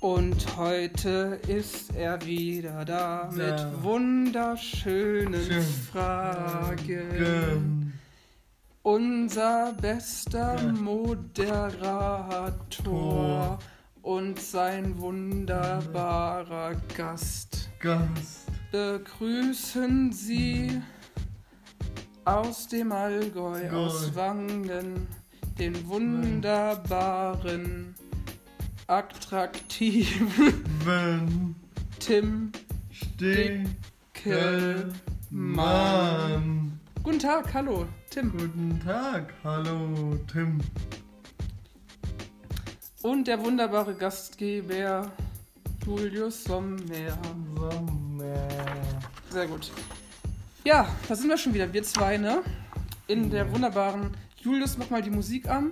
Und heute ist er wieder da Da. mit wunderschönen Schön. Fragen. Unser bester Ja. Moderator Tor. und sein wunderbarer Gast. Gast. Begrüßen Sie aus dem Allgäu, Allgäu. aus Wangen, den wunderbaren, attraktiven Tim Stickelmann. Dickelmann. Guten Tag, hallo, Tim. Guten Tag. Hallo, Tim. Und der wunderbare Gastgeber Julius Sommer. Sommer. Sehr gut. Ja, da sind wir schon wieder, wir zwei, ne? In der wunderbaren Julius, mach mal die Musik an.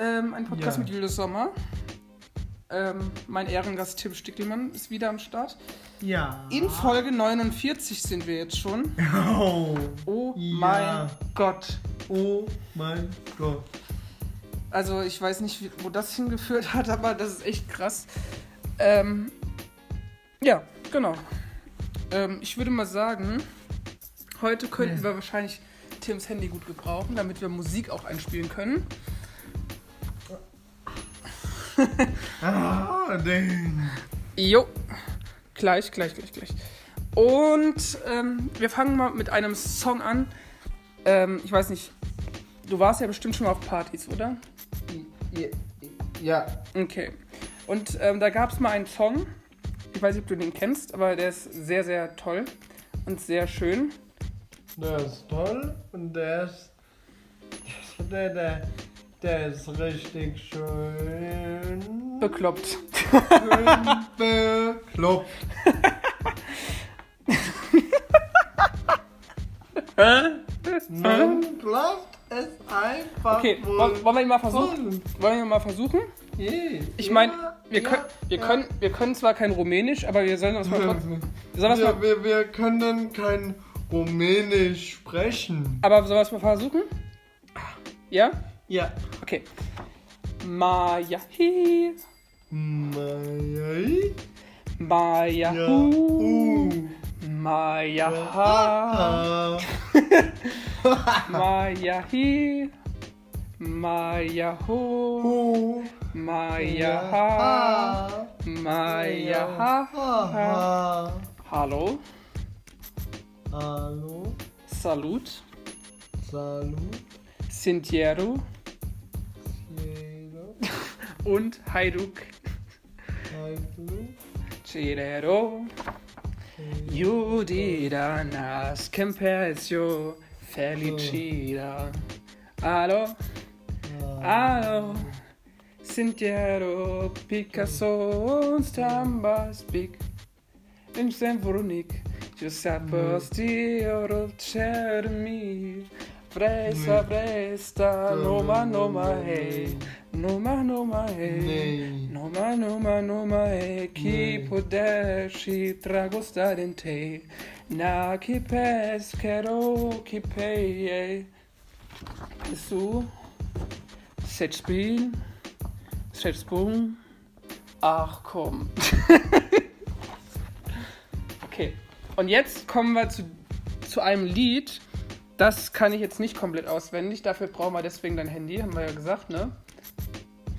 Ähm, ein Podcast Ja. mit Julius Sommer. Ähm, mein Ehrengast Tim Stickelmann ist wieder am Start. Ja. In Folge 49 sind wir jetzt schon. Oh. Oh Ja. mein Gott. Oh mein Gott. Also ich weiß nicht, wo das hingeführt hat, aber das ist echt krass. Ähm, ja, genau. Ähm, ich würde mal sagen, heute könnten Ja. wir wahrscheinlich Tims Handy gut gebrauchen, damit wir Musik auch einspielen können. Ah, den. Jo, gleich, gleich, gleich, gleich. Und ähm, wir fangen mal mit einem Song an. Ähm, ich weiß nicht, du warst ja bestimmt schon mal auf Partys, oder? Ja. Okay. Und ähm, da gab es mal einen Song, ich weiß nicht, ob du den kennst, aber der ist sehr, sehr toll und sehr schön. Der ist toll und der ist. Der, der, der ist richtig schön. Bekloppt. schön bekloppt. Man glaubt es einfach. Okay, wollen wollen wir ihn mal versuchen? Wollen wir ihn mal versuchen? Je. Ich meine, wir, ja, können, wir, ja. können, wir können zwar kein Rumänisch, aber wir sollen uns mal trotzdem. Wir Wir, wir, wir können kein Rumänisch sprechen. aber sollen wir es mal versuchen? Ja? Yeah. Okay. Maya hi. Maya. Maya. Mayahi. Mayahi. Mayahu. Mayaha. Mayahi. Mayahu. Mayaha. Mayaha. Hallo. Hallo. Salut. Salut. Sintiero. Und Hajduk. Cirero. Judida nas Kempesio Felicida. Allo, allo, Sintiero, Picasso und Stambas Big. In Symphonic, Giuseppe Stioro Cermi. Fresa, fresta, noma, noma, hey. Noma, noma, hey. Noma, noma, noma, hey. Chi Nee. potesci tragostare in te. Na, chi peschero, chi pei. Su, set spiel, set sprung. Ach komm. okay, und jetzt kommen wir zu, zu einem Lied. Das kann ich jetzt nicht komplett auswendig. Dafür brauchen wir deswegen dein Handy, haben wir ja gesagt, ne?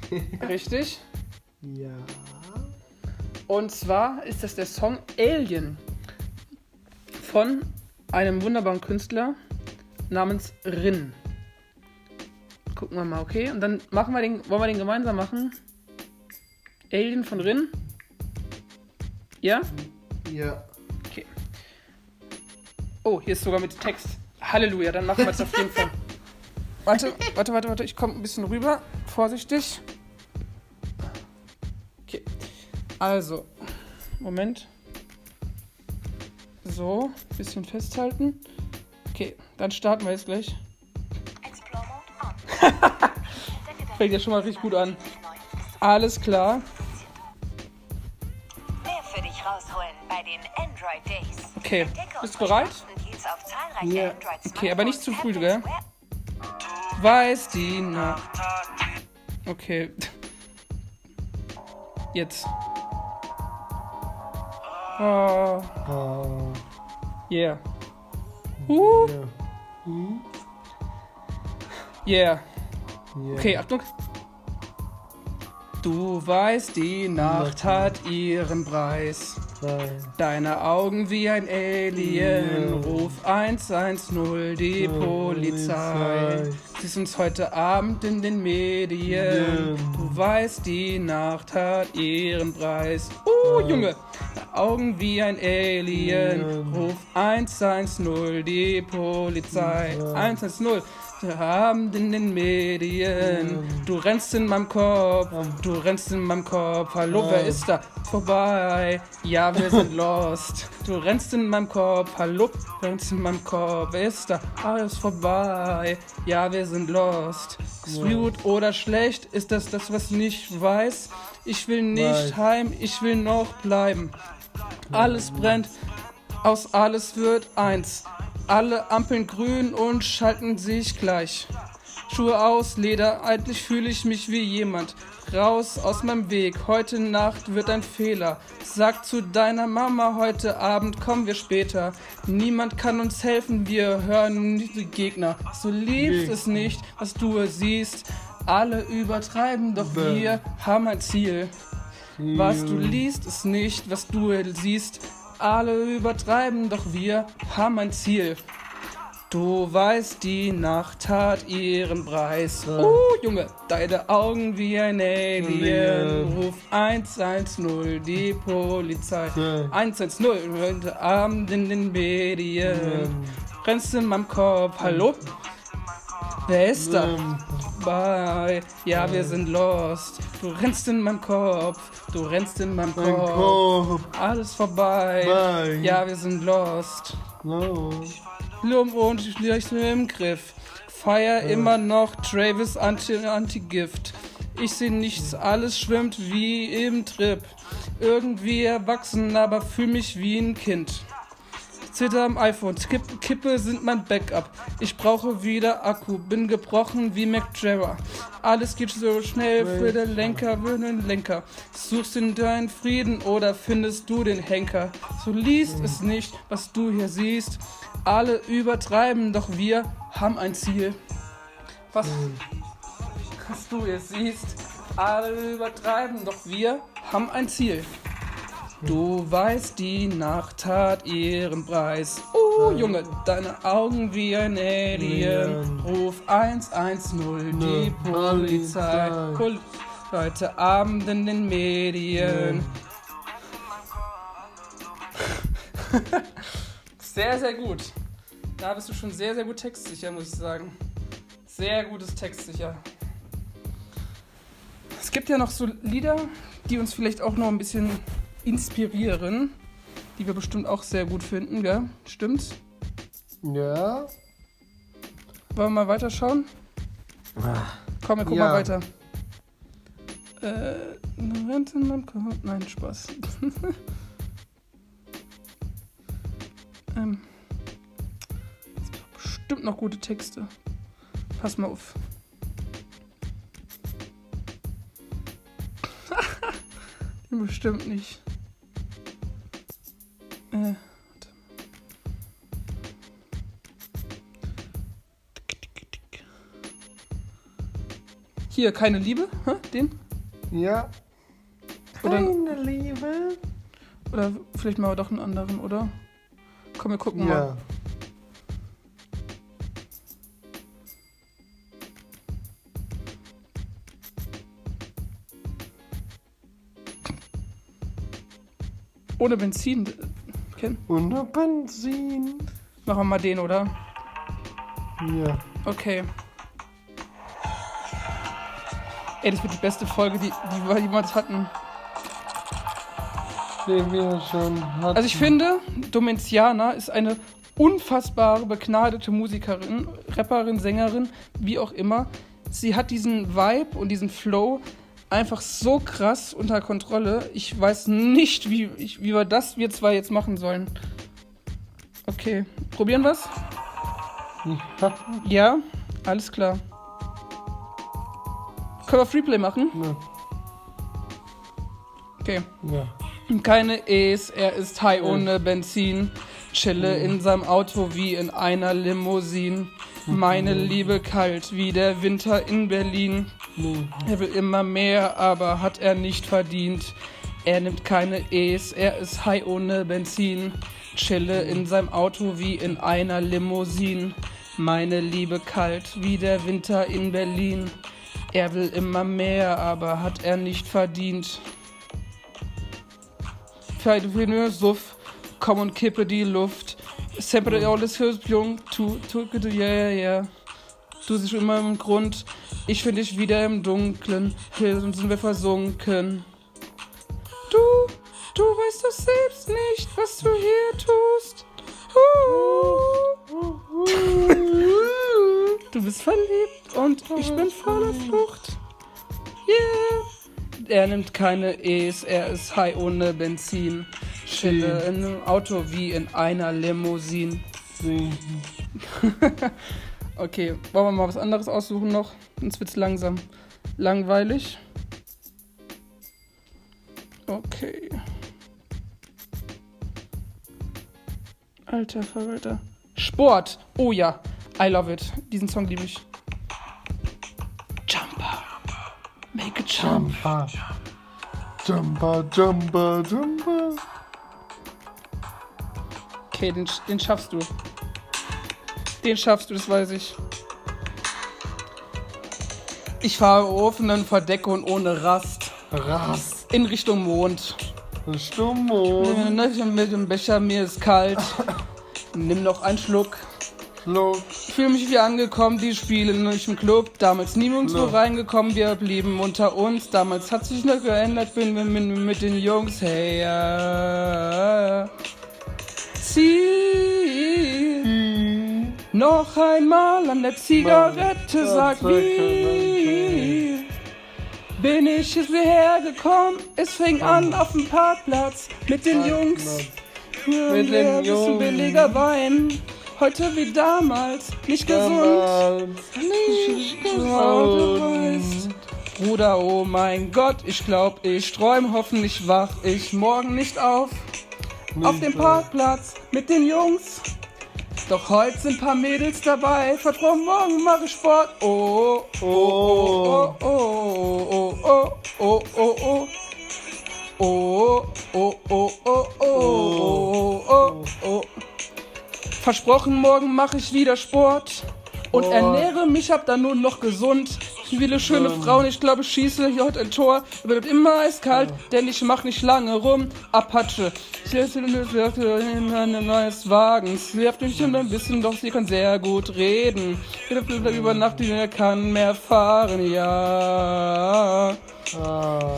Richtig. Ja. Und zwar ist das der Song Alien von einem wunderbaren Künstler namens Rin. Gucken wir mal, okay? Und dann machen wir den, wollen wir den gemeinsam machen? Alien von Rin? Ja? Ja. Okay. Oh, hier ist sogar mit Text. Halleluja, dann machen wir es auf jeden Fall. Warte, warte, warte, warte, ich komme ein bisschen rüber. Vorsichtig. Okay. Also, Moment. So, bisschen festhalten. Okay, dann starten wir jetzt gleich. Explore Mode on. Fängt ja schon mal richtig gut an. Alles klar. Okay, bist du bereit? Ja. Okay, aber nicht zu früh, gell? Weiß die Nacht. Okay. Jetzt. Oh, Ah, yeah. Uh, yeah. Ja. Okay, Achtung. Du weißt, die Nacht hat ihren Preis. Deine Augen wie ein Alien. Ruf 110, die Polizei. Polizei. Sie ist uns heute Abend in den Medien. Du weißt, die Nacht hat ihren Preis. Ja. Junge. Augen wie ein Alien. Ruf 110, die Polizei. Ja. 110. Wir haben in den Medien. Du rennst in meinem Kopf. Du rennst in meinem Kopf. Hallo, wer ist da? Vorbei. Ja, wir sind lost. Du rennst in meinem Kopf. Hallo, rennst in meinem Kopf. Wer ist da? Alles vorbei. Ja, wir sind lost. Ist gut oder schlecht? Ist das das, was ich nicht weiß? Ich will nicht heim. Ich will noch bleiben. Alles brennt. Aus alles wird eins. Alle Ampeln grün und schalten sich gleich. Schuhe aus, Leder, eigentlich fühle ich mich wie jemand. Raus aus meinem Weg, heute Nacht wird ein Fehler. Sag zu deiner Mama, heute Abend kommen wir später. Niemand kann uns helfen, wir hören nicht die Gegner. So liebst Gegner. es nicht, was du siehst. Alle übertreiben, doch Bäm. wir haben ein Ziel. Was du liest, ist nicht, was du siehst. Alle übertreiben, doch wir haben ein Ziel. Du weißt, die Nacht hat ihren Preis. Oh, Junge, deine Augen wie ein Alien. Ruf 110, die Polizei. Ja. 110, heute Abend in den Medien. Rennst in meinem Kopf, hallo? Wer ist da? Ähm, Bye. Ja, wir sind lost. Du rennst in meinem Kopf. Du rennst in meinem Mein Kopf. Kopf. Alles vorbei. Bye. Ja, wir sind lost. No. Blum und schlecht im Griff. Feier immer noch Travis Anti- Anti-Gift. Ich seh nichts, alles schwimmt wie im Trip. Irgendwie erwachsen, aber fühl mich wie ein Kind. Zitter am iPhone, Kipp, Kippe sind mein Backup. Ich brauche wieder Akku, bin gebrochen wie Mac Jagger. Alles geht so schnell für den Lenker, für den Lenker. Suchst du deinen Frieden oder findest du den Henker? So liest es nicht, was du hier siehst. Alle übertreiben, doch wir haben ein Ziel. Was, was du hier siehst, alle übertreiben, doch wir haben ein Ziel. Du weißt, die Nacht hat ihren Preis. Oh, Junge, deine Augen wie ein Alien. Ruf 110, die Polizei. Polizei. Pol Heute Abend in den Medien. Sehr, sehr gut. Da bist du schon sehr, sehr gut textsicher, muss ich sagen. Sehr gutes Textsicher. Es gibt ja noch so Lieder, die uns vielleicht auch noch ein bisschen inspirieren, die wir bestimmt auch sehr gut finden, gell? Stimmt's? Ja. Wollen wir mal weiterschauen? Komm, wir gucken Ja. mal weiter. Äh, meinem Kopf. Nein, Spaß. ähm, bestimmt noch gute Texte. Pass mal auf. bestimmt nicht. Äh. Hier, keine Liebe? Hä? Den? Ja. Oder- Keine Liebe. Oder vielleicht mal doch einen anderen, oder? Komm, wir gucken mal. Ja. Ohne Benzin. Ken? Ohne Benzin. Machen wir mal den, oder? Ja. Okay. Ey, das wird die beste Folge, die, die wir jemals hatten. Den wir schon hatten. Also ich finde, Domenciana ist eine unfassbare, begnadete Musikerin, Rapperin, Sängerin, wie auch immer. Sie hat diesen Vibe und diesen Flow einfach so krass unter Kontrolle. Ich weiß nicht, wie, ich, wie wir das wir zwei jetzt machen sollen. Okay, probieren wir's? Ja. Ja, alles klar. Können wir Freeplay machen? Ne. Okay. Ja. Keine E's, er ist high ohne Benzin. Chille in seinem Auto wie in einer Limousine. Meine Liebe kalt wie der Winter in Berlin. Er will immer mehr, aber hat er nicht verdient. Er nimmt keine E's, er ist high ohne Benzin. Chille in seinem Auto wie in einer Limousine. Meine Liebe kalt wie der Winter in Berlin. Er will immer mehr, aber hat er nicht verdient. Feidefinö, Suff, komm und kippe die Luft. Sempre alles fürs Jung, tu, tu, ja, ja. Du siehst immer im Grund, ich finde dich wieder im Dunkeln, hier sind wir versunken. Du, du weißt doch selbst nicht, was du hier tust. Uh. Du bist verliebt und ich bin voller Flucht. Yeah. Er nimmt keine E's, er ist high ohne Benzin. Chille in einem Auto wie in einer Limousine. Okay, wollen wir mal was anderes aussuchen noch? Sonst wird's langsam langweilig. Okay. Alter Verwalter. Sport. Oh ja. I love it. Diesen Song liebe ich. Jumper. Make a jump. Jumper. Jumper, Jumper, Jumper. Okay, den, den schaffst du. Den schaffst du, das weiß ich. Ich fahre offenen Verdeck und ohne Rast. Rast. In Richtung Mond. Stummo. Mit dem Becher, mir ist kalt. Nimm noch einen Schluck. Schluck. Ich fühle mich wie angekommen, die spielen nicht im Club. Damals niemand so reingekommen, wir blieben unter uns. Damals hat sich noch geändert, bin wir mit, mit den Jungs. Hey, ja. Zieh noch einmal an der Zigarette, sag wie. Bin ich hierher gekommen? Es fing an auf dem Parkplatz mit den Jungs. Mit den Ein Jungs. billiger Wein. Heute wie damals. Nicht gesund. Nicht gesund. Bruder, oh mein Gott, ich glaub, ich träum, hoffentlich wach ich morgen nicht auf. Auf dem Parkplatz mit den Jungs. Doch heute sind paar Mädels dabei. Versprochen, morgen mache ich Sport. Oh, oh, oh, oh, oh, oh, oh, oh, oh. Oh, oh, oh, oh, oh, oh, oh, oh. Versprochen, morgen mache ich wieder Sport. Und ernähre mich, hab dann nur noch gesund. Viele schöne Frauen, ich glaube, ich schieße hier heute ein Tor. Wird immer eiskalt, denn ich mach nicht lange rum. Apache. Ich in einem neues Wagen. Sie hat mich schon ein bisschen, doch sie kann sehr gut reden. Über Nacht, die kann mehr fahren, ja. Ah.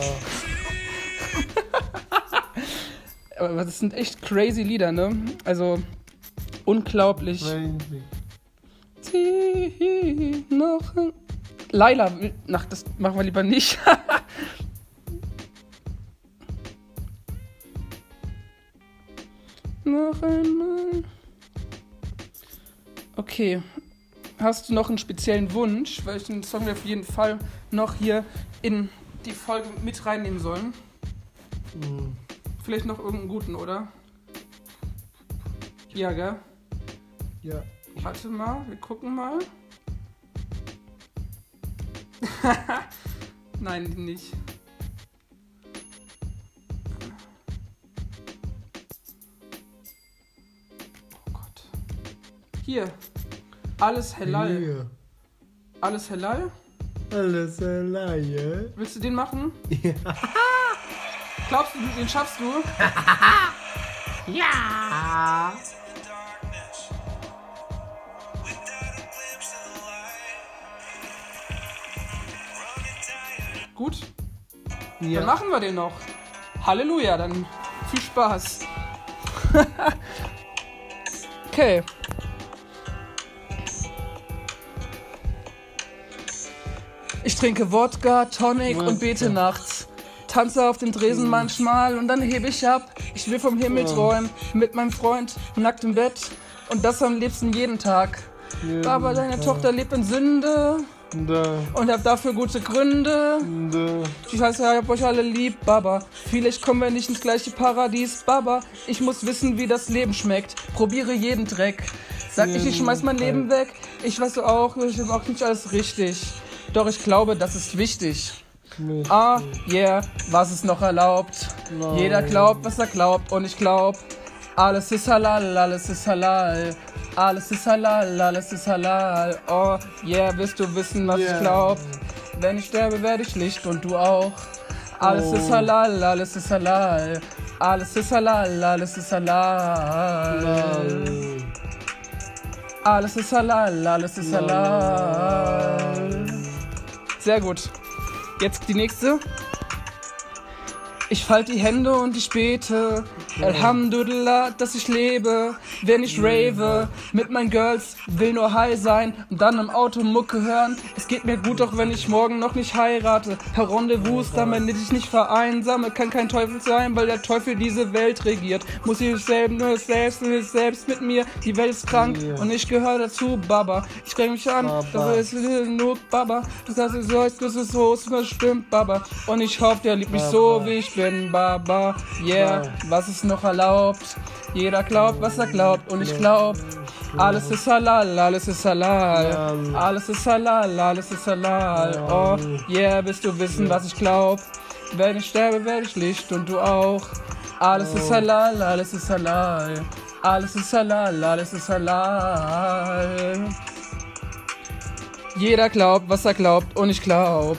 Aber das sind echt crazy Lieder, ne? Also, unglaublich. Crazy. Zieh noch ein- Laila, ach, das machen wir lieber nicht. noch einmal. Okay. Hast du noch einen speziellen Wunsch, welchen Song wir auf jeden Fall noch hier in die Folge mit reinnehmen sollen? Hm. Vielleicht noch irgendeinen guten, oder? Ja, gell? Ja. Warte mal, wir gucken mal. Nein, nicht. Oh Gott. Hier. Alles Hellal. Hier. Alles Hellal? Alles alleine. Willst du den machen? Ja. Glaubst du, den schaffst du? Ja. Gut, dann Ja. machen wir den noch. Halleluja, dann viel Spaß. okay. Ich trinke Wodka, Tonic und bete nachts. Tanze auf den Tresen manchmal und dann hebe ich ab. Ich will vom Himmel träumen, mit meinem Freund, nackt im Bett. Und das am liebsten jeden Tag. Aber deine. Tochter lebt in Sünde. Und hab dafür gute Gründe. Ich weiß ja, ich hab euch alle lieb, Baba. Vielleicht kommen wir nicht ins gleiche Paradies, Baba. Ich muss wissen, wie das Leben schmeckt. Probiere jeden Dreck. Sag ich, ich schmeiß mein Leben weg. Ich weiß auch, ich hab auch nicht alles richtig. Doch ich glaube, das ist wichtig. Ah, yeah, was ist noch erlaubt? Jeder glaubt, was er glaubt und ich glaub, alles ist halal, alles ist halal. Alles ist halal, alles ist halal. Oh, yeah, willst du wissen, was Yeah. ich glaub? Wenn ich sterbe, werde ich Licht und du auch. Alles Oh. ist halal, alles ist halal. Alles ist halal, alles ist halal. Alles ist halal, alles ist halal. Sehr gut. Jetzt die nächste. Ich falte die Hände und ich bete. Alhamdulillah, dass ich lebe. Wenn ich rave mit meinen Girls, will nur high sein und dann im Auto Mucke hören. Es geht mir gut, auch wenn ich morgen noch nicht heirate. Herr Rendezvous, damit ich nicht vereinsame, kann kein Teufel sein, weil der Teufel diese Welt regiert. Muss ich selbst, nur selbst, nur selbst mit mir. Die Welt ist krank Ja. und ich gehöre dazu, Baba. Ich streng mich an, aber es ist nur Baba. Du sagst, es soll, das ist so, es stimmt, Baba. Und ich hoffe, der liebt mich so, Baba. wie ich bin, Baba. Yeah, Baba. was ist noch erlaubt? Jeder glaubt, was er glaubt. Und ich glaub, alles ist halal, alles ist halal. Alles ist halal, alles ist halal. Oh, yeah, willst du wissen, was ich glaub? Wenn ich sterbe, werde ich Licht und du auch. Alles ist halal, alles ist halal. Alles ist halal, alles ist halal. Jeder glaubt, was er glaubt und ich glaub.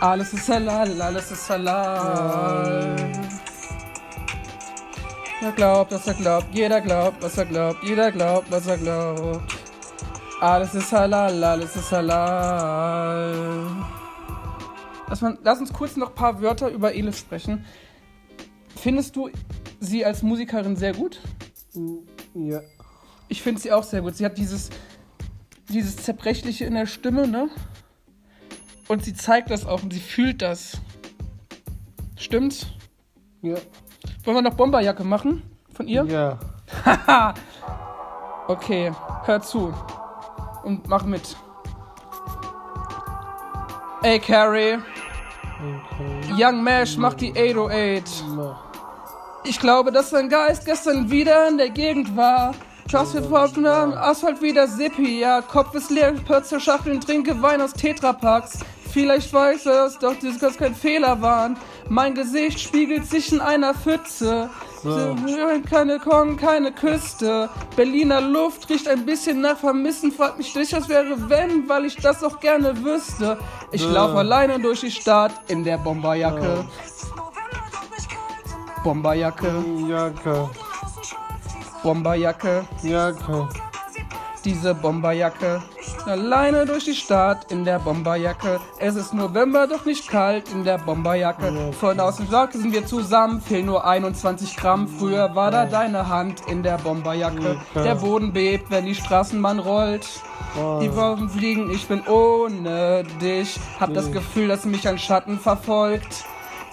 Alles ist halal, alles ist halal. Jeder glaubt, was er glaubt, jeder glaubt, was er glaubt, jeder glaubt, was er glaubt. Alles ist halal, alles ist halal. Lass, man, lass uns kurz noch ein paar Wörter über Elif sprechen. Findest du sie als Musikerin sehr gut? Ja. Ich finde sie auch sehr gut. Sie hat dieses, dieses Zerbrechliche in der Stimme, ne? Und sie zeigt das auch und sie fühlt das. Stimmt's? Ja. Wollen wir noch Bomberjacke machen? Von ihr? Ja. Haha. okay, hör zu. Und mach mit. Ey, Carrie. Okay. Young Mash macht die 808. Mach. Ich glaube, dass sein Geist gestern wieder in der Gegend war. Crossfit Pop am Asphalt wieder Sippi, ja. Kopf ist leer, Pötze Schachteln, trinke Wein aus Tetrapacks. Vielleicht weiß er es, doch das kann kein Fehler waren. Mein Gesicht spiegelt sich in einer Pfütze. So. Keine Kong, keine Küste. Berliner Luft riecht ein bisschen nach Vermissen. Fragt mich nicht, was wäre wenn, weil ich das auch gerne wüsste. Ich Ja. laufe alleine durch die Stadt in der Bomberjacke. Bomberjacke, Jacke. Bomberjacke, Jacke. Diese Bomberjacke. Alleine durch die Stadt in der Bomberjacke. Es ist November, doch nicht kalt in der Bomberjacke. Von außen Sack sind wir zusammen, fehlen nur 21 Gramm. Früher war da deine Hand in der Bomberjacke. Der Boden bebt, wenn die Straßenbahn rollt. Die Wolken fliegen, ich bin ohne dich. Hab das Gefühl, dass mich ein Schatten verfolgt.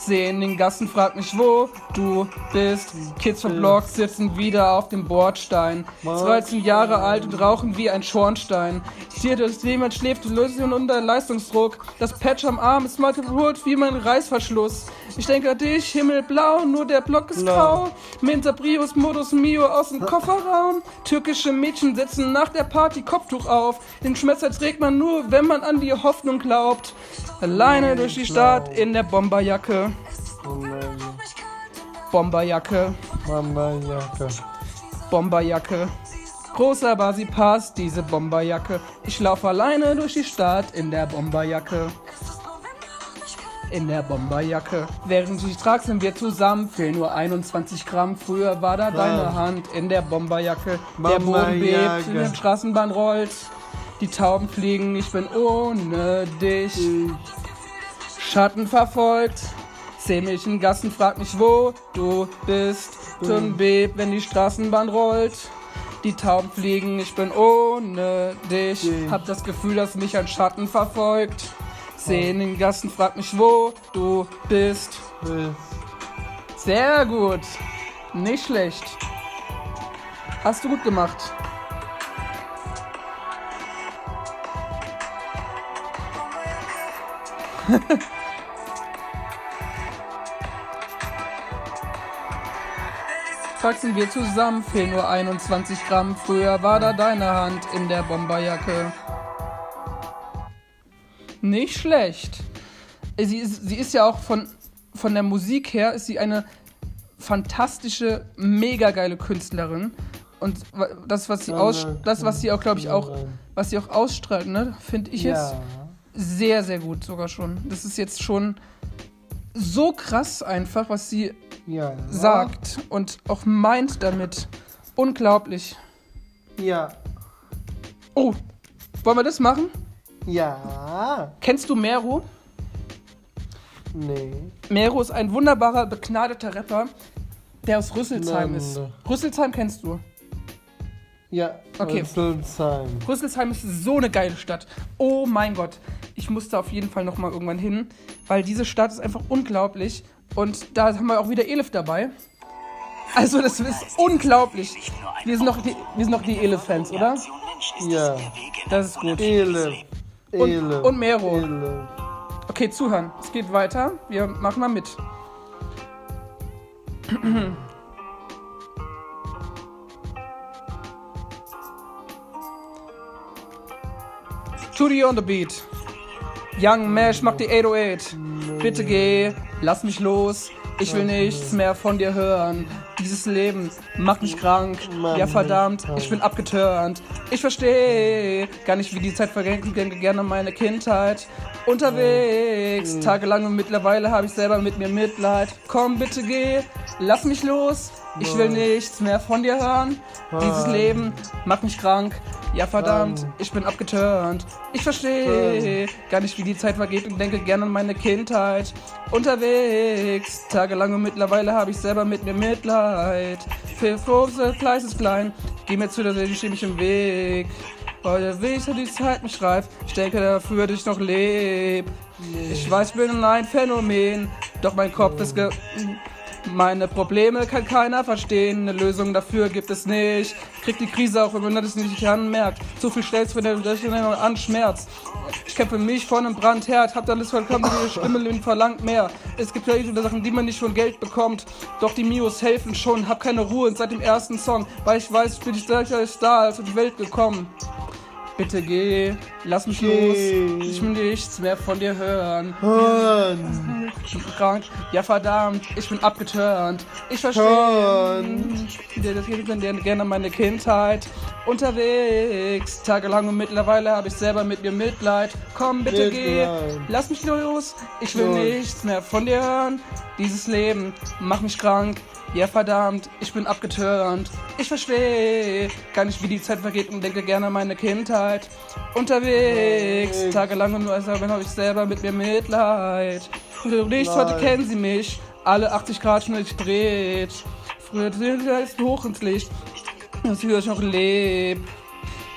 Seh in den Gassen, frag mich, wo du bist. Kids vom Block sitzen wieder auf dem Bordstein. 13 Jahre alt und rauchen wie ein Schornstein. Hier, dass jemand schläft, Lösung unter Leistungsdruck. Das Patch am Arm ist mal kaputt wie mein Reißverschluss. Ich denke an dich, Himmelblau, nur der Block ist grau. Minter Prius, Modus Mio aus dem Kofferraum. Türkische Mädchen setzen nach der Party Kopftuch auf. Den Schmetzer trägt man nur, wenn man an die Hoffnung glaubt. Alleine durch die Stadt in der Bomberjacke. Bomberjacke, Mama Jacke. Bomberjacke. Groß, aber sie passt, diese Bomberjacke. Ich laufe alleine durch die Stadt in der Bomberjacke. In der Bomberjacke. Während ich trage, sind wir zusammen. Fehlen nur 21 Gramm. Früher war da deine Hand in der Bomberjacke. Der Boden bebt, Bomberjacke. in der Straßenbahn rollt. Die Tauben fliegen, ich bin ohne dich. Schatten verfolgt. Zähmischen Gassen frag mich, wo du bist. Türen bebt, wenn die Straßenbahn rollt. Die Tauben fliegen, ich bin ohne dich. Hab das Gefühl, dass mich ein Schatten verfolgt. Sehen in den Gassen, frag mich, wo du bist. Sehr gut. Nicht schlecht. Hast du gut gemacht. Wachsen wir zusammen, fehlen nur 21 Gramm. Früher war da deine Hand in der Bomberjacke. Nicht schlecht. Sie ist, sie ist ja auch von, von der Musik her, ist sie eine fantastische, mega geile Künstlerin. Und das, was sie aus, das, was sie auch, glaube ich, auch, was sie auch ausstrahlt, ne, finde ich jetzt Ja. sehr, sehr gut sogar schon. Das ist jetzt schon so krass einfach, was sie Ja. sagt und auch meint damit. Unglaublich. Ja. Oh, wollen wir das machen? Ja. Kennst du Mero? Nee. Mero ist ein wunderbarer, begnadeter Rapper, der aus Rüsselsheim Nein. ist. Rüsselsheim kennst du. Ja. Okay. Rüsselsheim. Rüsselsheim ist so eine geile Stadt. Oh mein Gott. Ich muss da auf jeden Fall nochmal irgendwann hin, weil diese Stadt ist einfach unglaublich. Und da haben wir auch wieder Elif dabei. Also das ist unglaublich. Wir sind noch die, wir sind noch die Elif-Fans, oder? Ja. Das ist gut. Ele. Und, und Mero. Okay, zuhören. Es geht weiter. Wir machen mal mit. Tutti on the beat. Young Mesh macht die 808. Bitte geh, lass mich los. Ich will nichts mehr von dir hören. Dieses Leben macht mich krank. Ja, verdammt, ich bin abgeturnt. Ich verstehe gar nicht, wie die Zeit vergeht. Ich denke gerne an meine Kindheit. Unterwegs, tagelang und mittlerweile habe ich selber mit mir Mitleid. Komm, bitte geh, lass mich los. Ich will nichts mehr von dir hören. Dieses Leben macht mich krank. Ja, verdammt, ich bin abgeturnt. Ich verstehe gar nicht, wie die Zeit vergeht und denke gerne an meine Kindheit. Unterwegs, tagelang und mittlerweile habe ich selber mit mir Mitleid. Für große Fleiß ist klein. Geh mir zu, dass ich stehe mich im Weg. Heute will ich, die Zeit mich reift. Ich denke dafür, dass ich noch leb. Ich weiß, ich bin ein Phänomen. Doch mein Kopf ist ge meine Probleme kann keiner verstehen, eine Lösung dafür gibt es nicht. Kriegt die Krise auch, wenn man das nicht anmerkt. Zu viel stellst, wenn der an Schmerz. Ich kämpfe mich vor einem Brandherd, hab alles vollkommen, die Stimme und verlangt mehr. Es gibt ja viele Sachen, die man nicht von Geld bekommt. Doch die Mios helfen schon, hab keine Ruhe seit dem ersten Song, weil ich weiß, ich bin nicht solcher Star als auf die Welt gekommen. Bitte geh, lass mich Geh. los. Ich will nichts mehr von dir hören. Hören. Ich bin krank. Ja, verdammt. Ich bin abgeturnt. Ich verstehe. Das geht gerne meine Kindheit. Unterwegs. Tagelang und mittlerweile habe ich selber mit mir Mitleid. Komm, bitte geh. Lass mich los. Ich will Los. nichts mehr von dir hören. Dieses Leben macht mich krank. Ja, verdammt, ich bin abgeturnt. Ich verstehe gar nicht, wie die Zeit vergeht und denke gerne an meine Kindheit. Unterwegs, tagelang und nur als habe ich selber mit mir Mitleid. Und nicht, heute kennen sie mich. Alle 80 Grad schnell gedreht. Früher ist hoch ins Licht. dass ich euch noch leb.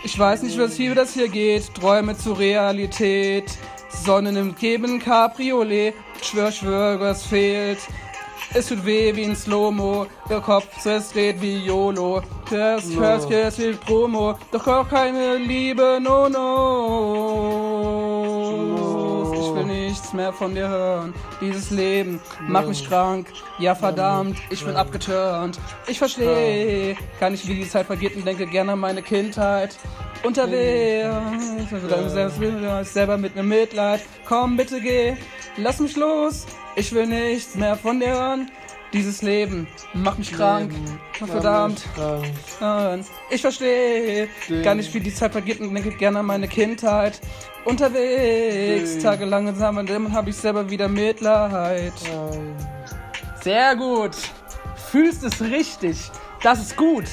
Ich weiß nicht, was hier, wie das hier geht. Träume zur Realität. Sonnen im Geben Cabriolet. Schwör, schwör, was fehlt. Es tut weh wie ein Slow-Mo. Der Kopf es dreht wie YOLO. Das No. hörst jetzt viel Promo. Doch auch keine Liebe, no, no. Will nichts mehr von dir hören. Dieses Leben macht mich krank. Ja, verdammt, ich bin abgeturnt. Ich verstehe gar nicht, wie die Zeit vergeht und denke gerne an meine Kindheit. Unterwegs, selbst selber mit mir Mitleid. Komm, bitte geh, lass mich los. Ich will nichts mehr von dir hören. Dieses Leben macht mich krank. Verdammt. Krank. Nein, Ich verstehe gar nicht, wie die Zeit vergeht und denke gerne an meine Kindheit. Unterwegs, Nee. tagelang zusammen, dann habe ich selber wieder Mitleid. Nein. Sehr gut. Fühlst es richtig. Das ist gut.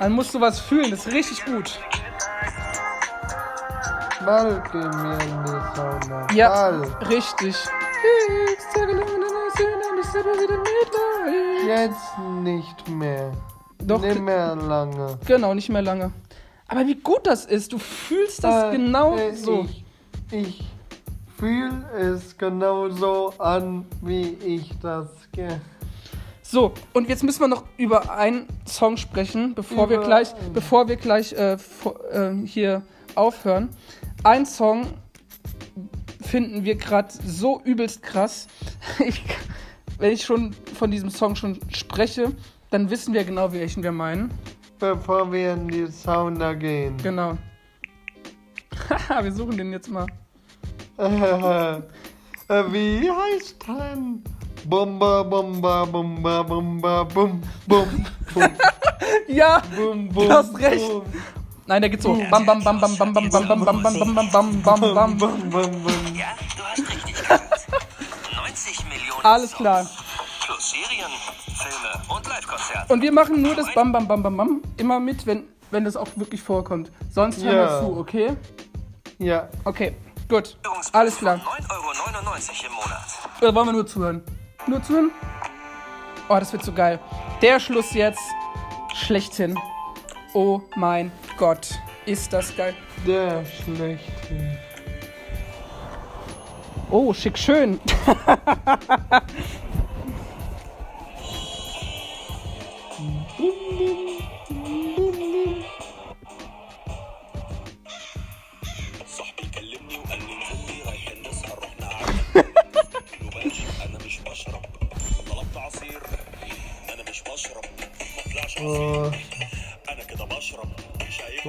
Man muss sowas fühlen, das ist richtig gut. In. Ja, richtig. Tagelang Jetzt nicht mehr. Doch, Nicht mehr lange. genau, nicht mehr lange. Aber wie gut das ist, du fühlst das Äh, genau äh, so. Ich, ich fühle es genauso an, wie ich das ge So, und jetzt müssen wir noch über einen Song sprechen, bevor wir Über gleich, einen. bevor wir gleich äh, vor, äh, hier aufhören. Ein Song finden wir gerade so übelst krass. Ich, wenn ich schon von diesem Song schon spreche, dann wissen wir genau, welchen wir meinen. Bevor wir in die Sauna gehen. Genau. Haha, wir suchen den jetzt mal. Äh, wie heißt denn? Bomba, bomba, bomba, bomba, bum, bum, bum, Ja, bum, bum. Du hast recht. bum, nein, der geht so. Bam, bam, bam, bam, bam, bam, bam, bam, bam, bam, bam, bam, bam, bam, bum, bam. bum, bum, bum. Ja, du hast richtig gehört. 90 Millionen Alles klar. Plus Serien, Filme und Live-Konzerte. Und wir machen nur das Bam, bam, bam, bam, bam immer mit, wenn, wenn das auch wirklich vorkommt. Sonst hören Ja. wir zu, okay? Ja, Okay, gut. Alles klar. 9,99 Euro im Monat. Oder wollen wir nur zuhören? Nur zuhören? Oh, das wird so geil. Der Schluss jetzt schlechthin. Oh mein Gott. Ist das geil. der schlechte. Oh, schick schön. أنا كده بشرب شايف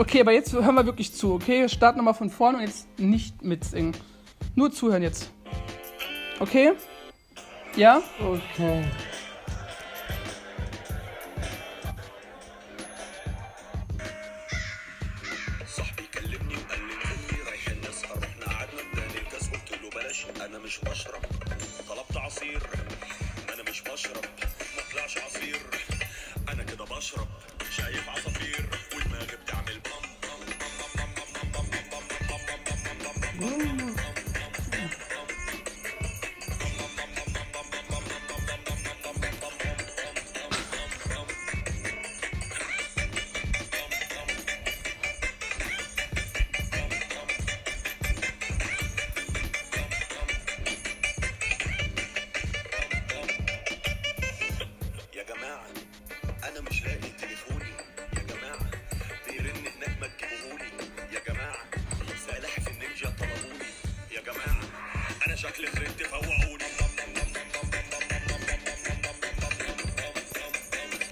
Okay, aber jetzt hören wir wirklich zu, okay? Starten nochmal von vorne und jetzt nicht mitsingen. Nur zuhören jetzt. Okay? Ja? Okay. صاحبي كلمني وقال لي انزلي رايحين نسهر رحنا قعدنا اداني الكاس قلت له بلاش انا مش بشرب طلبت عصير انا مش بشرب ما طلعش عصير انا كده بشرب شايف عصافير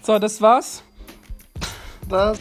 So, das war's. Das